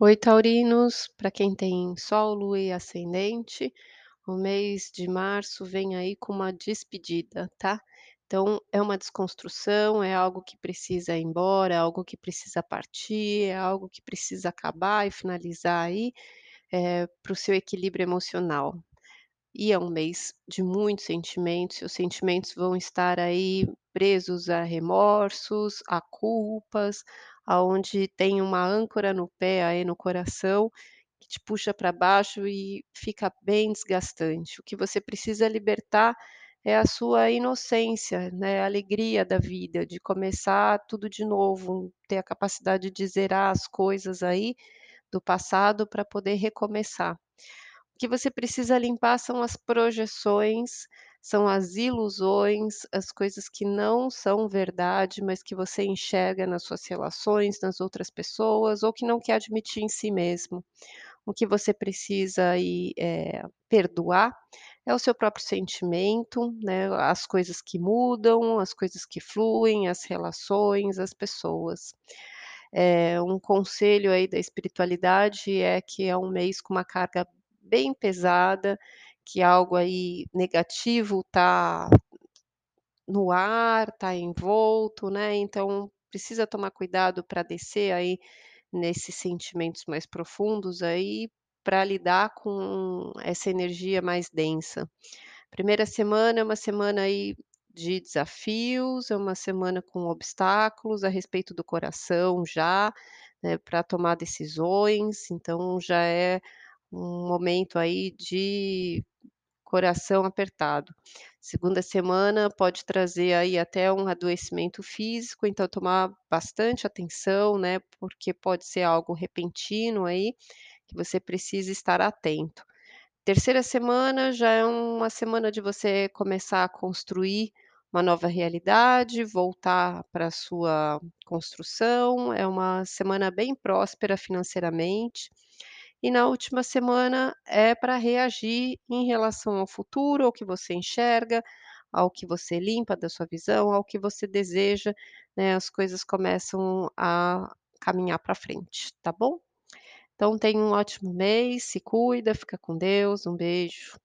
Oi, taurinos, para quem tem Sol, Lua e Ascendente, o mês de março vem aí com uma despedida, tá? Então, é uma desconstrução, é algo que precisa ir embora, é algo que precisa partir, é algo que precisa acabar e finalizar aí, eh, para o seu equilíbrio emocional. E é um mês de muitos sentimentos, seus sentimentos vão estar aí presos a remorsos, a culpas, aonde tem uma âncora no pé aí no coração, que te puxa para baixo e fica bem desgastante. O que você precisa libertar é a sua inocência, né, a alegria da vida, de começar tudo de novo, ter a capacidade de zerar as coisas aí do passado para poder recomeçar. Que você precisa limpar são as projeções, são as ilusões, as coisas que não são verdade, mas que você enxerga nas suas relações, nas outras pessoas, ou que não quer admitir em si mesmo. O que você precisa aí, eh, perdoar é o seu próprio sentimento, né, as coisas que mudam, as coisas que fluem, as relações, as pessoas. Eh, um conselho aí da espiritualidade é que é um mês com uma carga bem pesada, que algo aí negativo tá no ar, tá envolto, né, então precisa tomar cuidado para descer aí nesses sentimentos mais profundos aí, para lidar com essa energia mais densa. Primeira semana é uma semana aí de desafios, é uma semana com obstáculos a respeito do coração já, né, para tomar decisões, então já é um momento aí de coração apertado. Segunda semana pode trazer aí até um adoecimento físico, então tomar bastante atenção, né, porque pode ser algo repentino aí, que você precisa estar atento. Terceira semana já é uma semana de você começar a construir uma nova realidade, voltar para a sua construção, é uma semana bem próspera financeiramente. E na última semana é para reagir em relação ao futuro, ao que você enxerga, ao que você limpa da sua visão, ao que você deseja, né, as coisas começam a caminhar para frente, tá bom? Então tenha um ótimo mês, se cuida, fica com Deus, um beijo.